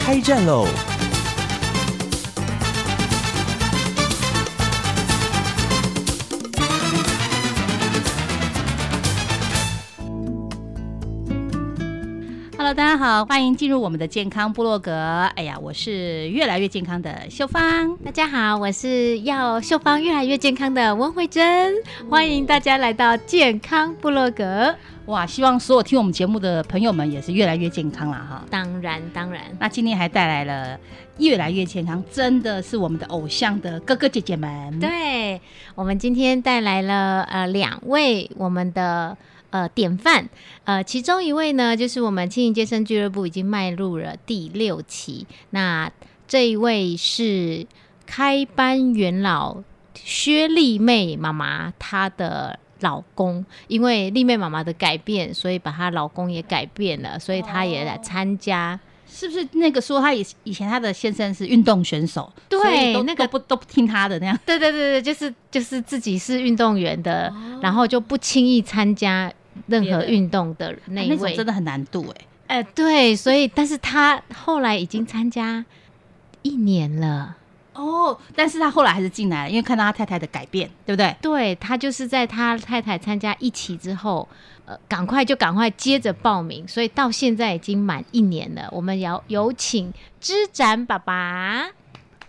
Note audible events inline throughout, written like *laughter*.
开战喽。！Hello，大家好，欢迎进入我们的健康部落格。哎呀，我是越来越健康的秀芳。大家好，我是要秀芳越来越健康的温慧珍。欢迎大家来到健康部落格。哇，希望所有听我们节目的朋友们也是越来越健康了哈。当然，当然。那今天还带来了越来越健康，真的是我们的偶像的哥哥姐姐们。对，我们今天带来了呃两位我们的。呃，典范，呃，其中一位呢，就是我们青盈健身俱乐部已经迈入了第六期。那这一位是开班元老薛丽妹妈妈，她的老公，因为丽妹妈妈的改变，所以把她老公也改变了，所以她也来参加。是不是那个说她以以前她的先生是运动选手，对，那个不都不听她的那样？对对对对，就是就是自己是运动员的，然后就不轻易参加。任何运动的那一位真的很难度哎，哎对，所以但是他后来已经参加一年了哦，但是他后来还是进来了，因为看到他太太的改变，对不对？对他就是在他太太参加一期之后，呃，赶快就赶快接着报名，所以到现在已经满一年了。我们要有请知展爸爸。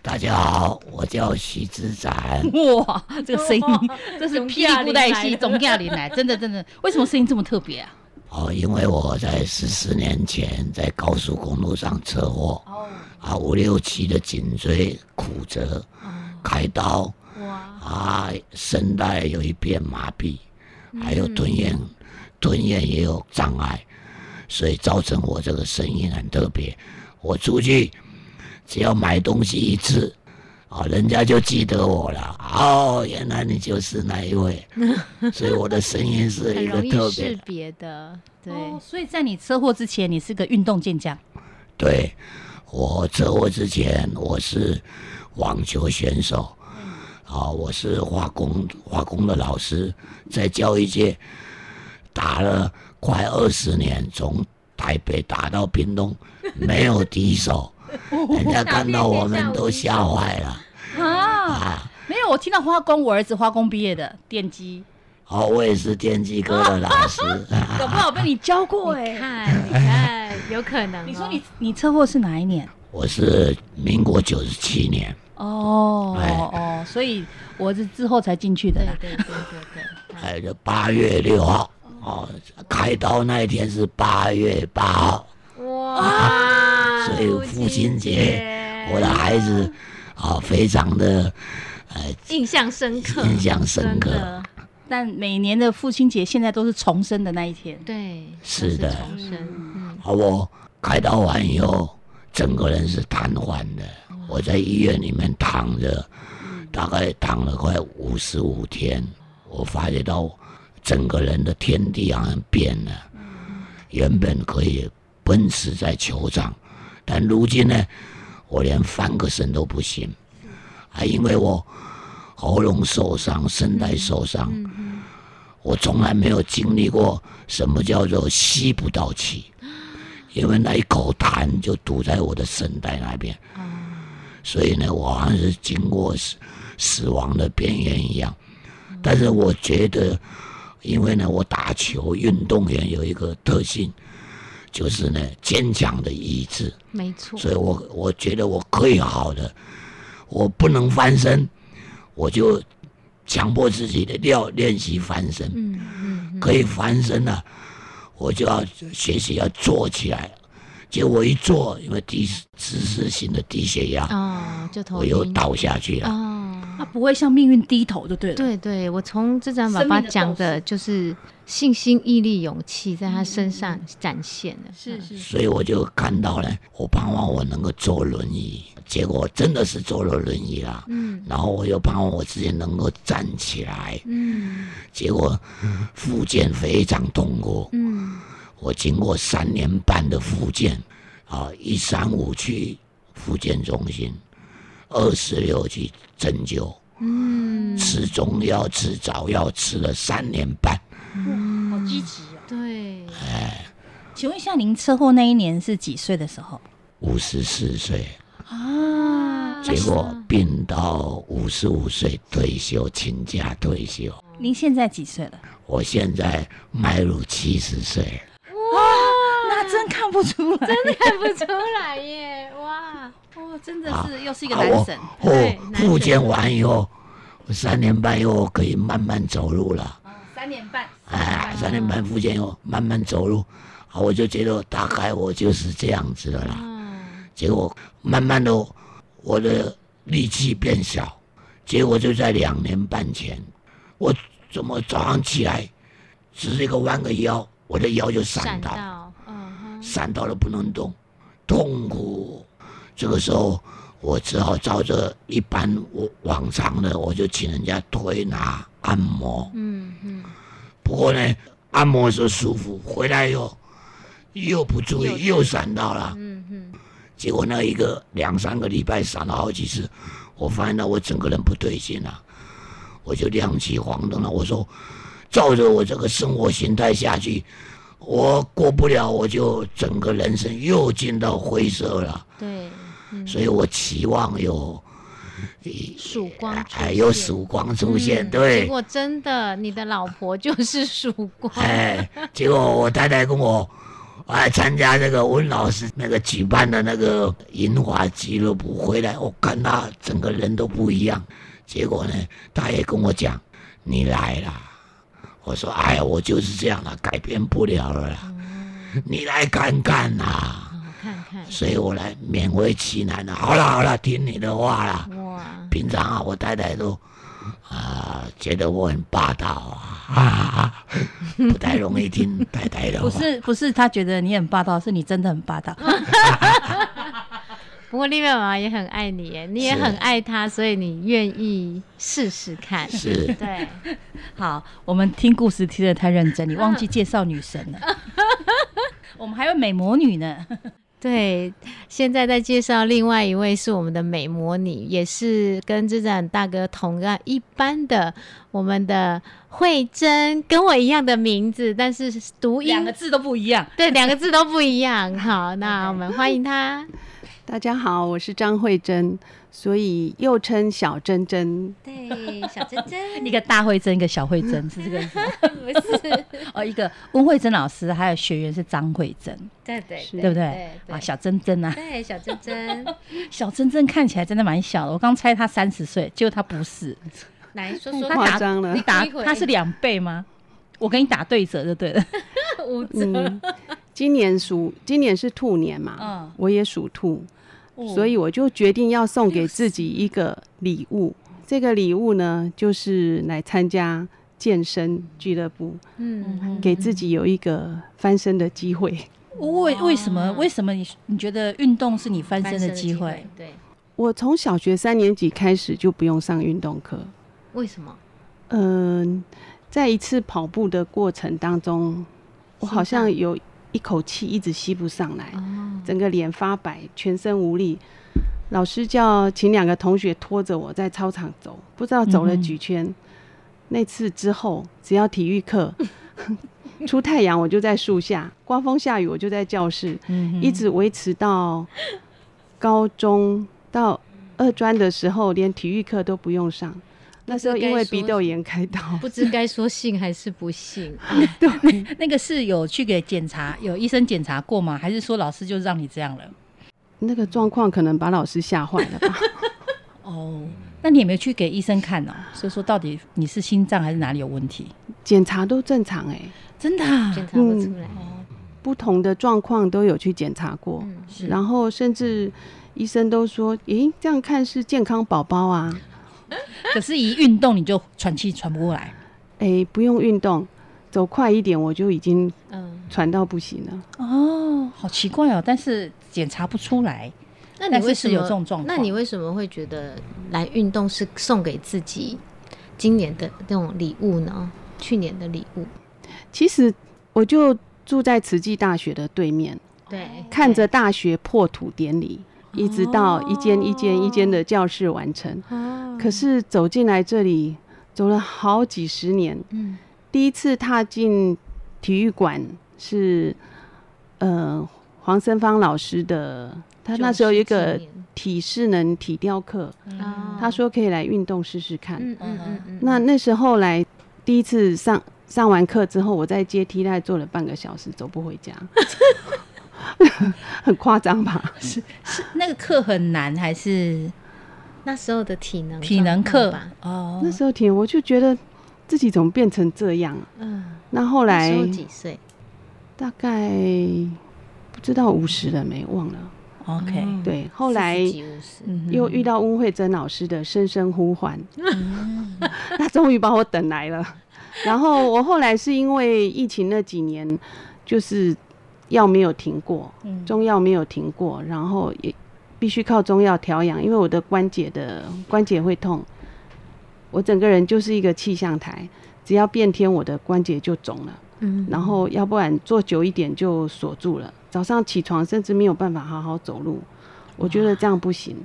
大家好，我叫徐之展。*laughs* 哇，这个声音，*laughs* 这是霹雳布袋戏总驾临来，*laughs* 真的真的，为什么声音这么特别啊？哦，因为我在十四年前在高速公路上车祸，哦，啊五六七的颈椎骨折，开刀，哇，啊声带有一片麻痹，还有吞咽，吞咽也有障碍，所以造成我这个声音很特别。我出去。只要买东西一次，啊，人家就记得我了。哦，原来你就是那一位，*laughs* 所以我的声音是一个特别别的。对，所以在你车祸之前，你是个运动健将。对，我车祸之前我是网球选手，啊，我是化工化工的老师，在教育界打了快二十年，从台北打到屏东，没有敌手。人家看到我们都吓坏了啊！没有，我听到化工，我儿子化工毕业的电机。哦，我也是电机科的老师，*laughs* 搞不好被你教过哎。看，你看，有可能。你说你你车祸是哪一年？我是民国九十七年。哦哦，所以我是之后才进去的。对对对对对。还有八月六号哦，开刀那一天是八月八号。哇！所以父亲节，我的孩子啊，非常的呃印象深刻，印象深刻。但每年的父亲节现在都是重生的那一天，对，是的，重生。好，我开刀完以后，整个人是瘫痪的。我在医院里面躺着，大概躺了快五十五天。我发觉到整个人的天地好像变了，原本可以奔驰在球场。但如今呢，我连翻个身都不行，还因为我喉咙受伤、声带受伤，我从来没有经历过什么叫做吸不到气，因为那一口痰就堵在我的声带那边，所以呢，我好像是经过死死亡的边缘一样。但是我觉得，因为呢，我打球运动员有一个特性。就是呢，坚强的意志，没错。所以我我觉得我可以好的，我不能翻身，我就强迫自己的要练习翻身。嗯嗯。可以翻身了，我就要学习要坐起来，结果一坐，因为低姿势性的低血压，哦，就头我又倒下去了。哦，他不会向命运低头就对了。对对，我从这张爸爸讲的就是信心、毅力、勇气在他身上展现了。是是是，所以我就看到了，我盼望我能够坐轮椅，结果真的是坐了轮椅啦。嗯然后我又盼望我自己能够站起来，嗯结果复健非常痛苦。嗯我经过三年半的复健，啊，一三五去复健中心，二十六去针灸，嗯，吃中药、吃早药，吃了三年半。好积极啊。对，哎请问一下，您车祸那一年是几岁的时候五十四岁，啊？结果病到五十五岁退休，请假退休。您现在几岁了？我现在迈入七十岁，那真看不出来，真的看不出来耶，哇，哦，真的啊是又是一个男神。对哦，复健完以后，我三年半以后可以慢慢走路了。三年半，哎，三年半复健以后慢慢走路，啊，我就觉得大概我就是这样子的啦。嗯。结果慢慢的，我的力气变小，结果就在两年半前，我怎么早上起来，只是一个弯个腰，我的腰就闪到，闪到，了不能动，痛苦。这个时候，我只好照着一般我往常的，我就请人家推拿按摩。嗯嗯，不过呢，按摩的时候舒服，回来以后又不注意，又闪到了。嗯嗯，结果那一个两三个礼拜闪了好几次，我发现到我整个人不对劲了，我就亮起黄灯了。我说，照着我这个生活形态下去，我过不了，我就整个人生又进到灰色了。对，嗯所以我期望有曙光出哎有曙光出现，嗯对结。果真的，你的老婆就是曙光，哎，结果我太太跟我，我还，参加那个温老师那个举办的那个银华俱乐部回来，我看他整个人都不一样。结果呢，他也跟我讲，你来啦。我说，哎呀，我就是这样了，改变不了了啦。你来看看呐、好看看，所以我来勉为其难了。好了好了，听你的话啦。哇，平常啊，我太太都啊觉得我很霸道啊，啊 *laughs* 不太容易听太太的话。不是不是，他觉得你很霸道，是你真的很霸道。*laughs* *laughs* 不过丽妹妈妈也很爱你耶，你也很爱她，所以你愿意试试看。是对，好，我们听故事听得太认真，你忘记介绍女神了。*laughs* 我们还有美魔女呢。对，现在在介绍另外一位是我们的美魔女，也是跟之展大哥同样一般的，我们的慧珍，跟我一样的名字，但是读音两个字都不一样。对两个字都不一样。好，那我们欢迎她。*laughs* *laughs* 大家好，我是张慧珍，所以又称小珍珍。对，小珍珍 *laughs* 一个大慧珍，一个小慧珍，是这个意思吗？*laughs* 不是，*laughs* 哦，一个温慧珍老师，还有学员是张慧珍，对对对不对？对啊，小珍珍啊，对小珍珍，小珍珍看起来真的蛮小的。我刚猜她三十岁，结果她不是。来说说太夸张了你打她是两倍吗？我跟你打对折就对了。五折。嗯，今年属今年是兔年嘛，嗯我也属兔，哦所以我就决定要送给自己一个礼物。这个礼物呢，就是来参加健身俱乐部，嗯，给自己有一个翻身的机会。为为什么？为什么你你觉得运动是你翻身的机会？，对，我从小学三年级开始就不用上运动课，为什么？嗯、在一次跑步的过程当中，我好像有一口气一直吸不上来，哦，整个脸发白，全身无力。老师叫请两个同学拖着我在操场走，不知道走了几圈。那次之后，只要体育课 *laughs* 出太阳，我就在树下；刮风下雨，我就在教室，嗯一直维持到高中到二专的时候，连体育课都不用上。那时候因为鼻窦炎开刀，不知该说信还是不信。*laughs* 对那个是有去给检查，有医生检查过吗？还是说老师就让你这样了？那个状况可能把老师吓坏了吧？*laughs* 哦，那你有没有去给医生看呢、所以说到底你是心脏还是哪里有问题？检查都正常哎、真的、啊？检查不出来，不同的状况都有去检查过，嗯是然后甚至医生都说，诶，这样看是健康宝宝啊，*laughs* 可是一运动你就喘气喘不过来。诶，不用运动，走快一点我就已经嗯，喘到不行了。哦，好奇怪哦，但是检查不出来。那你为什么有这种状况那你为什么会觉得来运动是送给自己今年的那种礼物呢？去年的礼物，其实我就住在慈济大学的对面，对，看着大学破土典礼，一直到一间一间一间的教室完成。哦，可是走进来这里，走了好几十年，嗯。第一次踏进体育馆是呃黄森芳老师的，他那时候有一90个体适能体雕课，哦他说可以来运动试试看。嗯嗯嗯嗯，那那时候来第一次上上完课之后，我在阶梯大概坐了半个小时，走不回家，*laughs* *laughs* 很夸张吧？*laughs* 是是那个课很难还是那时候的体能体能课吧，哦？那时候体能，我就觉得自己怎么变成这样？嗯，那后来那几岁？大概不知道五十了没，忘了。OK，嗯对，后来又遇到温慧珍老师的声声呼唤，嗯 *laughs* 他终于把我等来了。然后我后来是因为疫情那几年，就是药没有停过，嗯。中药没有停过，然后也必须靠中药调养，因为我的关节的关节会痛，我整个人就是一个气象台，只要变天，我的关节就肿了。嗯。然后要不然坐久一点就锁住了，早上起床甚至没有办法好好走路，我觉得这样不行，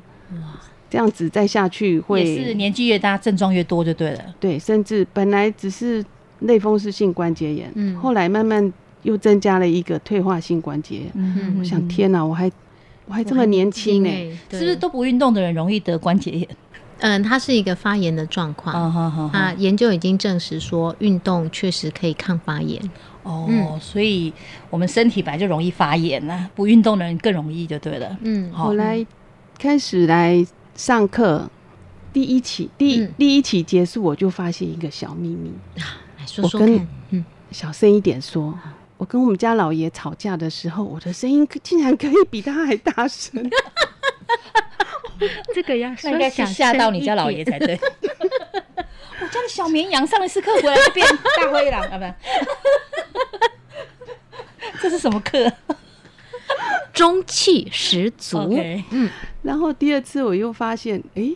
这样子再下去会是年纪越大症状越多就对了。对，甚至本来只是类风湿性关节炎，嗯。后来慢慢又增加了一个退化性关节炎，嗯我想天哪，我还我还这么年轻呢、欸是不是都不运动的人容易得关节炎？嗯，它是一个发炎的状况。啊哈哈啊，研究已经证实说，运动确实可以抗发炎。哦，嗯所以我们身体本来就容易发炎呐、不运动的人更容易就对了。嗯，好后来开始来上课，第一期第、嗯第一期结束，我就发现一个小秘密，来说我跟说看。嗯，小声一点说。我跟我们家老爷吵架的时候，我的声音竟然可以比他还大声。*laughs* 这个要那应该是吓到你家老爷才对。我家的小绵羊上了次课回来就变大灰狼啊，不，这是什么课中气十足。？OK，然后第二次我又发现，诶，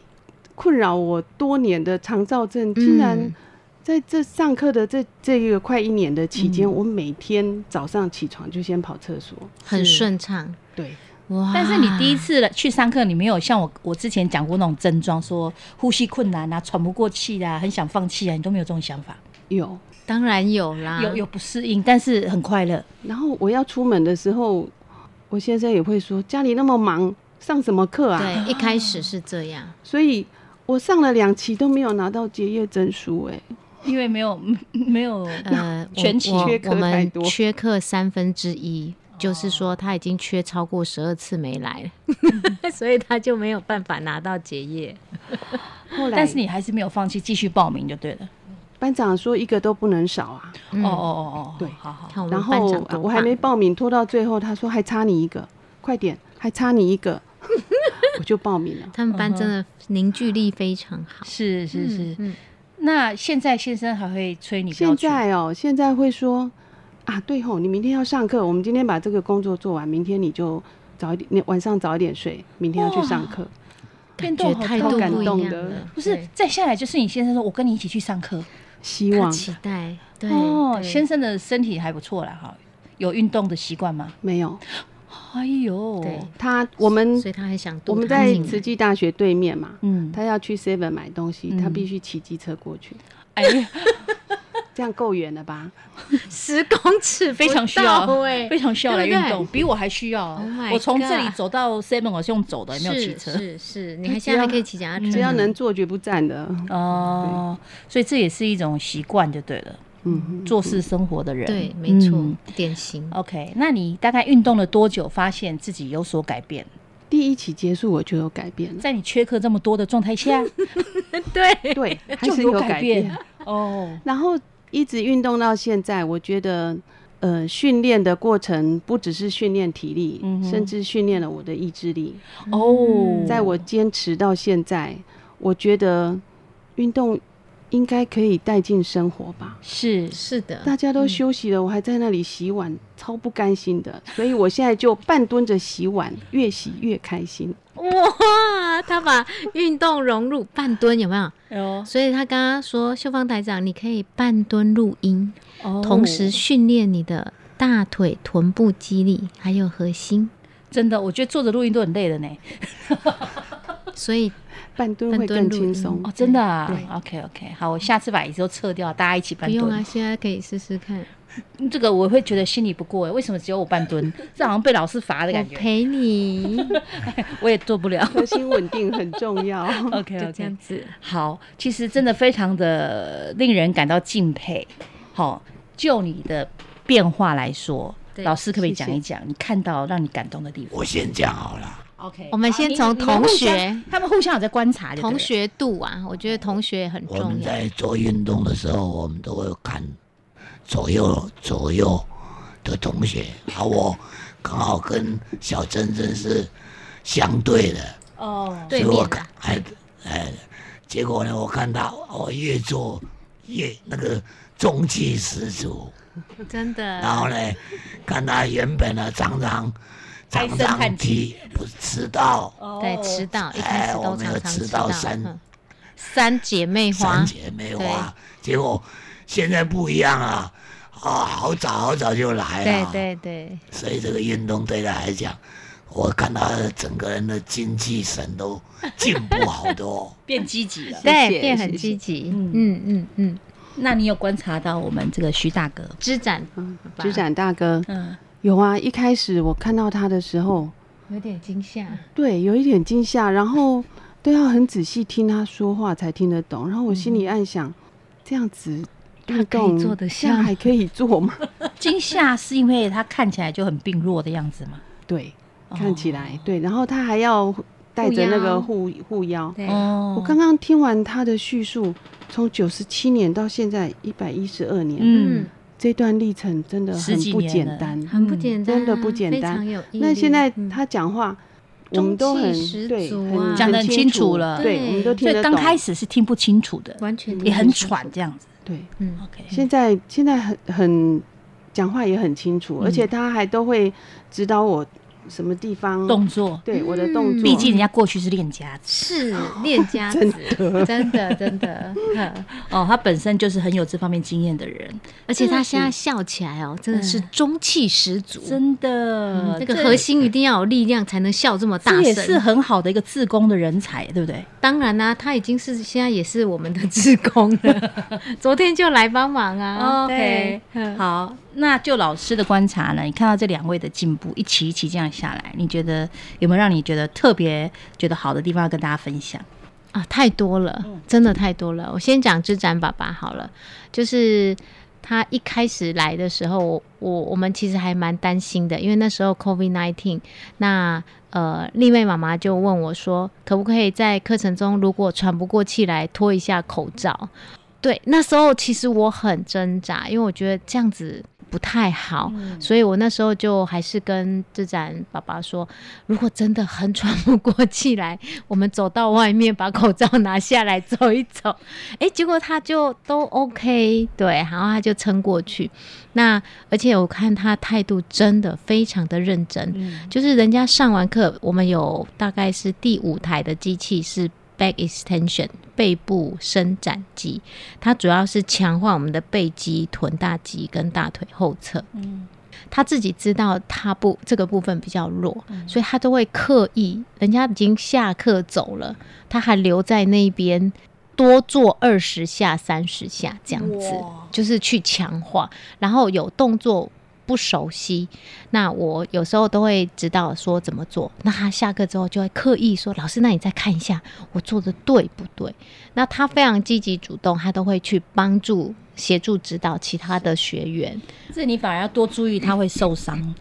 困扰我多年的肠燥症，竟然嗯在这上课的这这一个快一年的期间，嗯我每天早上起床就先跑厕所。很顺畅。对，哇！但是你第一次去上课，你没有像我我之前讲过那种症状，说呼吸困难啊、喘不过气啊、很想放弃啊，你都没有这种想法。有。当然有啦，有有不适应，但是很快乐。然后我要出门的时候，我先生也会说：“家里那么忙，上什么课啊对，一开始是这样。？”所以我上了两期都没有拿到结业证书、诶，因为没有没有呃，*laughs* 全缺课我们太多缺课三分之一，就是说他已经缺超过十二次没来了，*laughs* 所以他就没有办法拿到结业。后来，*laughs* 但是你还是没有放弃，继续报名就对了。班长说一个都不能少啊。嗯哦哦哦哦，对好好。然后啊我还没棒报名，拖到最后，他说还差你一个，快点，还差你一个，我就报名了。他们班真的凝聚力非常好。是是是。嗯，那现在先生还会催你现？在哦，现在会说啊，对吼，你明天要上课，我们今天把这个工作做完，明天你就早一点，你晚上早一点睡，明天要去上课。变动好大感动的，不是再下来就是你先生说，我跟你一起去上课。希望期待，对哦，先生的身体还不错啦，哈，有运动的习惯吗？没有哎呦，对，他，我们所以他还想我们在慈济大学对面嘛，嗯，他要去 Seven 买东西，嗯。他必须骑机车过去，哎。呀，*laughs* 这样够远了吧？十公尺非常需要，哎，非常需要来运动，比我还需要。Oh。我从这里走到 Seven，我是用走的，也没有骑车。是是，你他只还现在还可以骑脚踏车，只要能坐绝不站的，哦，所以这也是一种习惯就对了，嗯，做事生活的人。对，没错嗯，典型。OK，那你大概运动了多久，发现自己有所改变？第一期结束我就有改变了，在你缺课这么多的状态下，*laughs* 对，*laughs* 对，还是有有改改变哦。然后一直运动到现在，我觉得呃，训练的过程不只是训练体力，嗯甚至训练了我的意志力。哦，在我坚持到现在，我觉得运动应该可以带进生活吧。是是的，大家都休息了，我还在那里洗碗，超不甘心的。所以我现在就半蹲着洗碗，越洗越开心。哇，他把运动融入半蹲，有没有？有，所以他刚刚说，秀芳台长，你可以半蹲录音，哦同时训练你的大腿、臀部肌力，还有核心。真的，我觉得坐着录音都很累的呢。*laughs* 所以半蹲会更轻松哦，。真的啊对，OK OK，好，我下次把椅子都撤掉，大家一起半蹲。不用啊，现在可以试试看。这个我会觉得心里不过哎，为什么只有我半蹲？*laughs* 这好像被老师罚的感觉，陪你，*laughs* 我也做不了。核心稳定很重要。*laughs* OK 就这样子。好，其实真的非常的令人感到敬佩。好，就你的变化来说，老师可不可以讲一讲你看到让你感动的地方我先讲好了。？OK，我们先从同学他们互相有在观察同学度啊，我觉得同学很重要我们。在做运动的时候，我们都会看左右左右的同学，而我刚好跟小珍珍是相对的，哦，对我看，哎哎，结果呢，我看到我越做越那个中气十足，*laughs* 真的。然后呢，看他原本呢常常唉常声叹气常提不是迟到，对，迟到一开哎始都我们有迟常常迟到。三嗯。三姐妹花。三，姐妹花，结果现在不一样啊，啊，好早好早就来了，对对，所以这个运动对他来讲，我看他整个人的精气神都进步好多。*laughs* 变积极了。对，变很积极。嗯。嗯嗯嗯，那你有观察到我们这个徐大哥？支展。嗯吧支展大哥。嗯，有啊，一开始我看到他的时候，有点惊吓。对，有一点惊吓，然后都要很仔细听他说话才听得懂。然后我心里暗想，这样子运他可以动做得这样像还可以做吗？*laughs* 惊吓是因为他看起来就很病弱的样子嘛。对，哦看起来对，然后他还要带着那个护护腰。对，哦我刚刚听完他的叙述，从九十七年到现在一百一十二年，嗯，这段历程真的很不简单。很不简单啊，真的不简单。非常有。那现在嗯。他讲话，我们都很对，讲的很清楚了。对，我们都听得懂刚。开始是听不清楚的，完全也很喘这样子。对，嗯，OK，现在现在很很讲话也很清楚，嗯。而且他还都会指导我什么地方？动作，对我的动作。毕竟人家过去是练家子。是练家子，真真的真的，*laughs* *laughs* 哦，他本身就是很有这方面经验的人，而且他现在笑起来哦，真的是中气十足。真的，这个核心一定要有力量，才能笑这么大声。也是。很好的一个自宫的人才，对不对？当然啦、他已经是现在也是我们的自工了，*laughs* 昨天就来帮忙啊。OK，好，那就老师的观察呢，你看到这两位的进步，一期一期这样下来，你觉得有没有让你觉得特别觉得好的地方要跟大家分享？啊，太多了，真的太多了。我先讲之展爸爸好了，就是他一开始来的时候，我我们其实还蛮担心的，因为那时候 COVID nineteen，那呃丽妹妈妈就问我说，可不可以在课程中如果喘不过气来脱一下口罩？对，那时候其实我很挣扎，因为我觉得这样子不太好，所以我那时候就还是跟志展爸爸说，如果真的很喘不过气来，我们走到外面把口罩拿下来走一走。*laughs* 诶，结果他就都 OK，对，然后他就撑过去。那而且我看他态度真的非常的认真，就是人家上完课，我们有大概是第五台的机器是 back extension 背部伸展肌，它主要是强化我们的背肌、臀大肌跟大腿后侧。嗯，他自己知道他不这个部分比较弱，所以他都会刻意，人家已经下课走了，他还留在那边多做二十下、三十下这样子，就是去强化，然后有动作。不熟悉，那我有时候都会知道说怎么做。那他下课之后就会刻意说：“老师，那你再看一下我做的对不对？”那他非常积极主动，他都会去帮助、协助指导其他的学员。这你反而要多注意，他会受伤。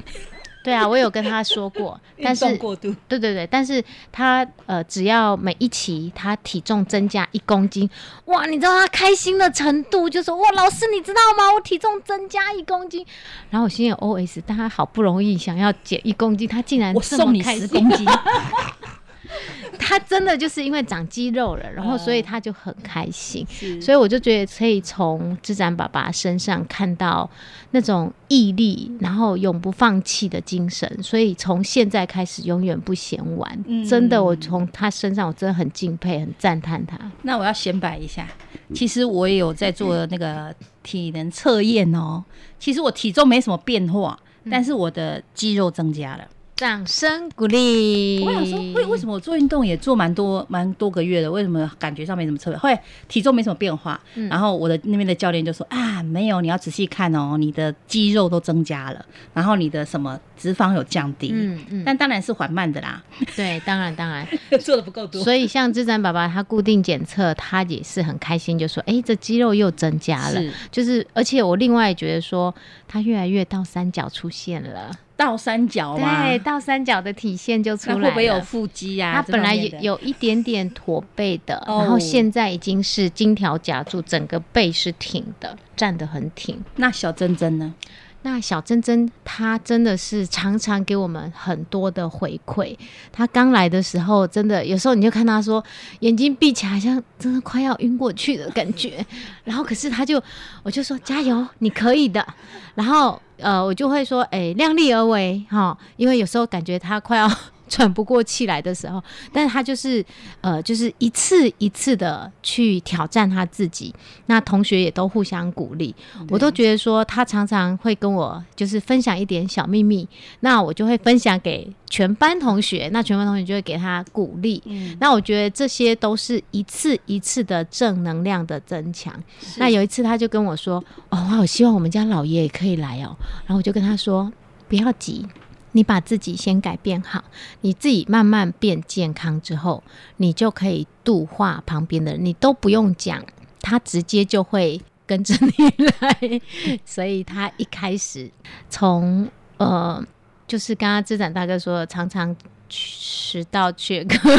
对啊，我有跟他说过，*laughs* 但是过度，对对对，但是他呃，只要每一期他体重增加一公斤，哇，你知道他开心的程度，就说哇，老师你知道吗？我体重增加一公斤，然后我心里有 OS，但他好不容易想要减一公斤，他竟然送你十公斤，*laughs* 他真的就是因为长肌肉了，然后所以他就很开心。是所以我就觉得可以从智展爸爸身上看到那种毅力，然后永不放弃的精神。所以从现在开始永远不嫌晚，嗯真的，我从他身上我真的很敬佩，很赞叹他。那我要显摆一下，其实我也有在做那个体能测验哦。其实我体重没什么变化，但是我的肌肉增加了。掌声鼓励。我想说，为为什么我做运动也做蛮多蛮多个月的，为什么感觉上没什么特别？后来体重没什么变化，然后我的那边的教练就说啊，没有，你要仔细看哦，你的肌肉都增加了，然后你的什么脂肪有降低，嗯嗯，但当然是缓慢的啦，对，当然当然。*laughs* 做的不够多。所以像志展爸爸他固定检测，他也是很开心，就说：“哎、这肌肉又增加了。”是就是，而且我另外觉得说，他越来越倒三角出现了。倒三角嘛，对，倒三角的体现就出来了。会不会有腹肌啊？他本来有有一点点驼背的，哦然后现在已经是金条夹住，整个背是挺的，站得很挺。那小珍珍呢？那小珍珍她真的是常常给我们很多的回馈。她刚来的时候，真的有时候你就看她说眼睛闭起来，好像真的快要晕过去的感觉。*laughs* 然后可是她就，我就说加油，你可以的。然后呃，我就会说，哎、量力而为哈，因为有时候感觉她快要。喘不过气来的时候，但是他就是呃，就是一次一次的去挑战他自己。那同学也都互相鼓励，我都觉得说他常常会跟我就是分享一点小秘密，那我就会分享给全班同学，那全班同学就会给他鼓励。嗯，那我觉得这些都是一次一次的正能量的增强。那有一次他就跟我说：“哦，我好希望我们家老爷也可以来哦。”然后我就跟他说：“不要急。”你把自己先改变好，你自己慢慢变健康之后，你就可以度化旁边的人，你都不用讲，他直接就会跟着你来。所以他一开始从呃，就是刚刚资展大哥说的，常常迟到缺课，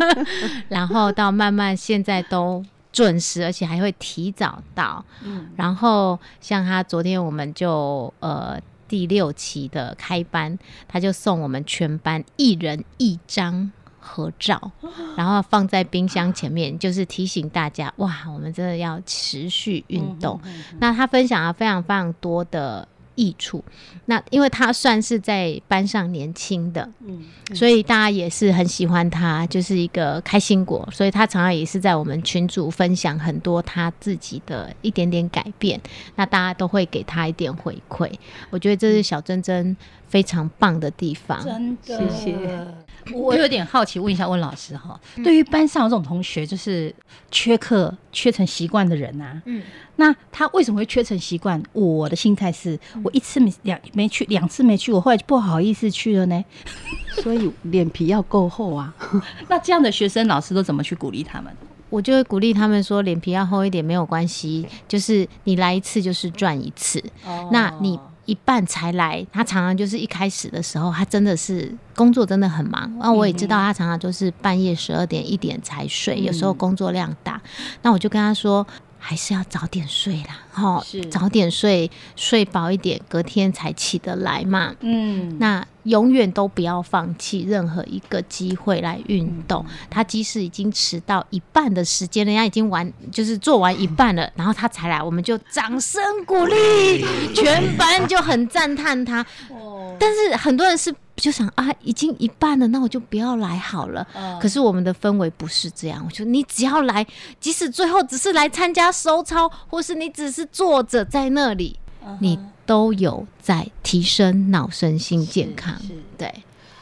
*laughs* 然后到慢慢现在都准时，而且还会提早到。嗯然后像他昨天我们就呃第六期的开班，他就送我们全班一人一张。合照，然后放在冰箱前面，就是提醒大家，哇，我们真的要持续运动。嗯那他分享了非常非常多的益处。那因为他算是在班上年轻的，嗯所以大家也是很喜欢他，就是一个开心果。所以他常常也是在我们群组分享很多他自己的一点点改变，那大家都会给他一点回馈。我觉得这是小珍珍非常棒的地方。真的，谢谢。我有点好奇，问一下温老师哈，对于班上这种同学，就是缺课缺成习惯的人啊，嗯，那他为什么会缺成习惯？我的心态是我一次没两没去，两次没去，我后来就不好意思去了呢。*laughs* 所以脸皮要够厚啊。*laughs* 那这样的学生，老师都怎么去鼓励他们？我就会鼓励他们说，脸皮要厚一点没有关系，就是你来一次就是赚一次。那你一半才来，他常常就是一开始的时候，他真的是工作真的很忙。那我也知道他常常就是半夜十二点一点才睡，有时候工作量大。那我就跟他说。还是要早点睡啦，哈是，早点睡，睡饱一点，隔天才起得来嘛。嗯，那永远都不要放弃任何一个机会来运动。他即使已经迟到一半的时间，人家已经完就是做完一半了，然后他才来，我们就掌声鼓励，全班就很赞叹他。哦但是很多人是就想啊，已经一半了，那我就不要来好了。可是我们的氛围不是这样，我觉得你只要来，即使最后只是来参加收操，或是你只是坐着在那里，你都有在提升脑身心健康。对，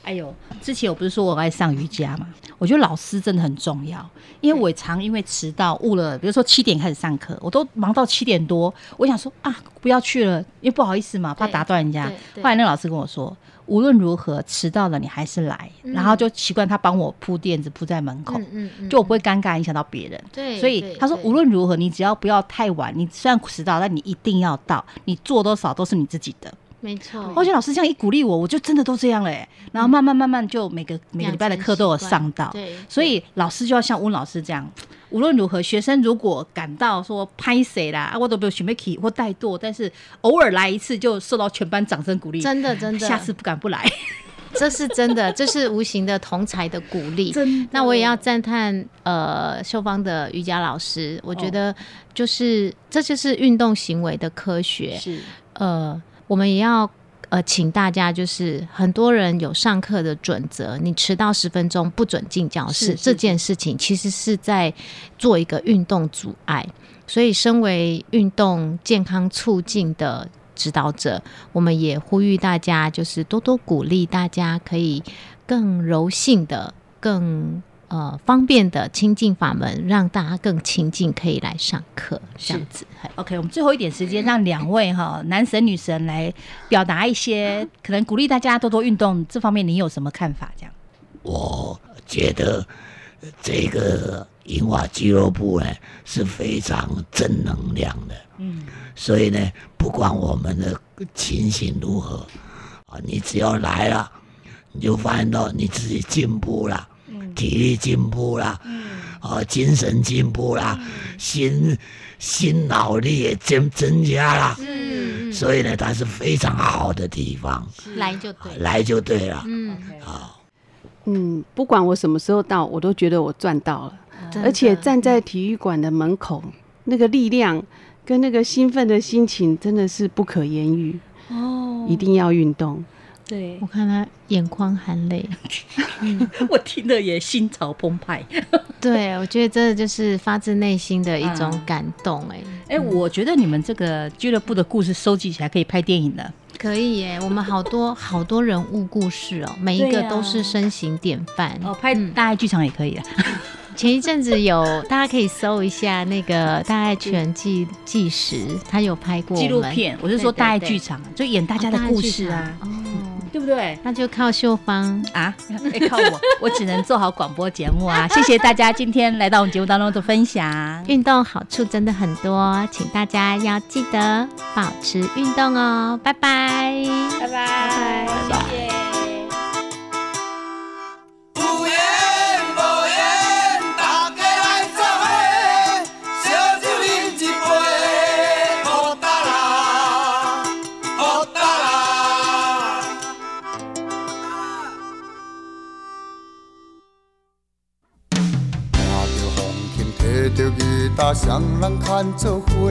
哎呦，之前我不是说我爱上瑜伽嘛？我觉得老师真的很重要，因为我常因为迟到误了，比如说七点开始上课，我都忙到七点多，我想说啊，不要去了，因为不好意思嘛，怕打断人家后来那个老师跟我说，无论如何迟到了你还是来，然后就习惯他帮我铺垫子铺在门口，嗯嗯就我不会尴尬影响到别人。对所以他说，无论如何，你只要不要太晚，你虽然迟到，但你一定要到，你做多少都是你自己的。没错。而且老师这样一鼓励我，我就真的都这样了哎。然后慢慢慢慢就每个每个礼拜的课都有上到，对。所以老师就要像温老师这样，无论如何，学生如果感到说拍谁啦，啊，我都没有准备起或怠惰，但是偶尔来一次就受到全班掌声鼓励，真的真的，下次不敢不来。*laughs* 这是真的，这是无形的同才的鼓励。那我也要赞叹呃秀芳的瑜伽老师，我觉得就是这就是运动行为的科学。是呃，我们也要呃请大家，就是很多人有上课的准则，你迟到十分钟不准进教室这件事情，其实是在做一个运动阻碍。所以，身为运动健康促进的。指导者，我们也呼吁大家，就是多多鼓励大家，可以更柔性的、更呃方便的亲近法门，让大家更亲近，可以来上课这样子。OK，我们最后一点时间，让两位哈男神女神来表达一些可能鼓励大家多多运动这方面，你有什么看法？这样，我觉得这个银华俱乐部呢是非常正能量的。嗯。所以呢，不管我们的情形如何，啊，你只要来了，你就发现到你自己进步了，体力进步啦，啊，精神进步啦，心心脑力也增增加啦。嗯，所以呢，它是非常好的地方。来就对，来就对了。嗯，好，嗯，不管我什么时候到，我都觉得我赚到了。而且站在体育馆的门口，那个力量。跟那个兴奋的心情真的是不可言喻哦，一定要运动。对。我看他眼眶含泪，*laughs* *laughs* 我听了也心潮澎湃。*laughs* 对，我觉得真的就是发自内心的一种感动。哎哎，我觉得你们这个俱乐部的故事收集起来可以拍电影的。可以耶，我们好多好多人物故事哦，每一个都是身形典范。哦，拍大爱剧场也可以的。前一阵子有，大家可以搜一下那个《大爱全记纪实》，他有拍过纪录片。我是说大爱剧场，就演大家的故事啊，哦，对不对？那就靠秀芳啊，*laughs* 靠我，我只能做好广播节目啊。*laughs* 谢谢大家今天来到我们节目当中的分享。运动好处真的很多，请大家要记得保持运动哦。拜拜，拜拜，谢谢。搭双人牵做伙，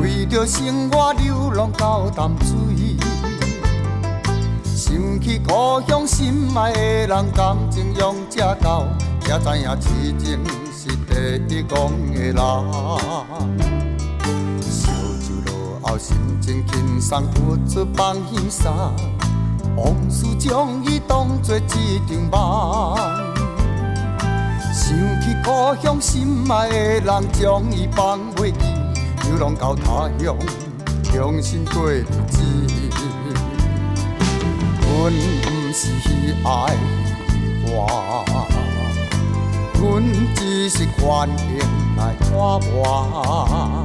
为着生活流浪到淡水。想起故乡心爱的人，感情用这厚，才知影痴情是第一讲的人。烧酒落后，心情轻松，不出放轻松，往事将伊当作一场梦。想故乡心爱的人，将伊放袂记，流浪到他乡，重新过日子。阮不是爱花，阮只是愿意来看我。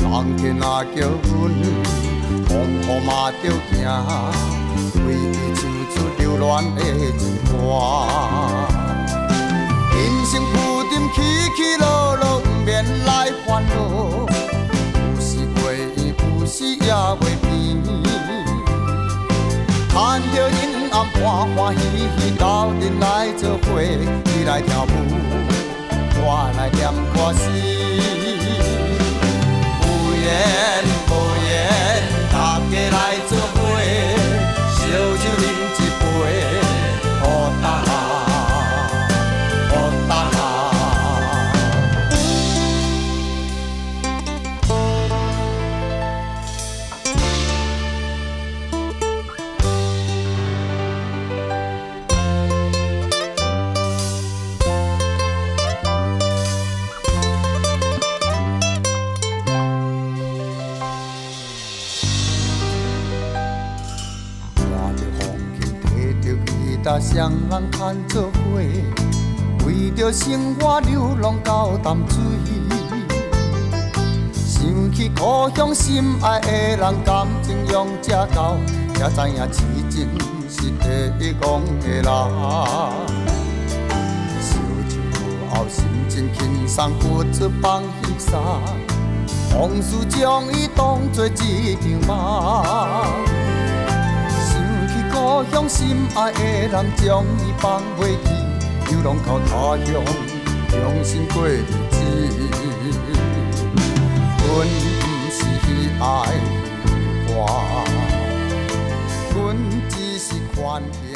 人天若叫阮，风雨嘛着行，为伊唱出流恋的情歌。人生不起起落落，不免来烦恼。有时过圆，有时也袂变。看着阴暗欢欢喜喜，斗阵来做伙，你来跳舞，我来念歌词。有缘无双人牵做伙，为着生活流浪到淡水。想起故乡心爱的人，感情用这厚，才知影痴情是第一戆的人。烧酒后心情轻松，不出放轻松，往事将伊当作一场梦。故乡心爱的人，将伊放袂记，流浪到他乡，重新过日子。阮不是爱花，阮只是款行来拖磨。